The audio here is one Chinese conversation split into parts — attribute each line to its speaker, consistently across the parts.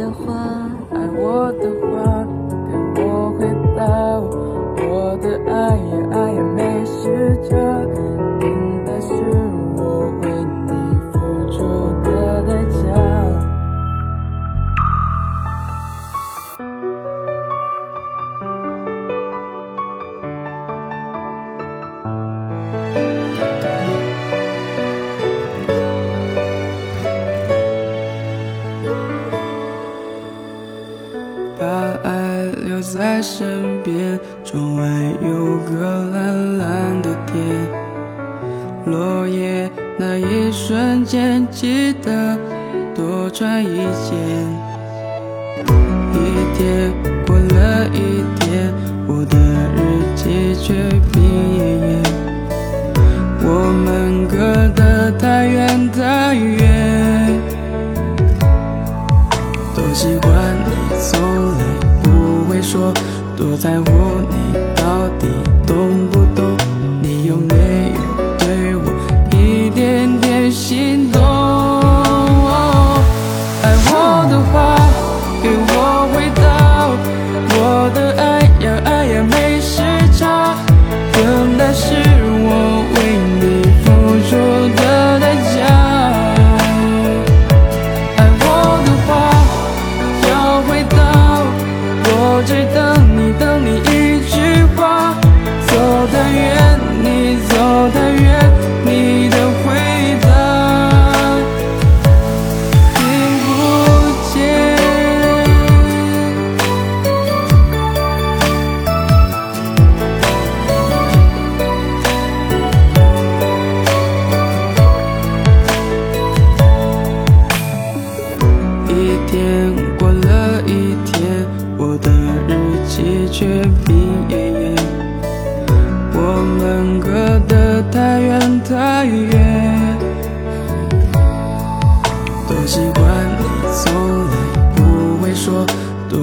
Speaker 1: 的话，
Speaker 2: 爱我的话，给我回答。我的爱呀爱呀没时差，身边，窗外有个蓝蓝的天。落叶那一瞬间，记得多穿一件。一天过了一多在乎你，到底懂不懂？你有没有对我一点点心动？爱我的话，给我回答。我的爱呀爱呀没时差，等待是我为你付出的代价。爱我的话要回答，我只等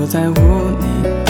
Speaker 2: 在乎你，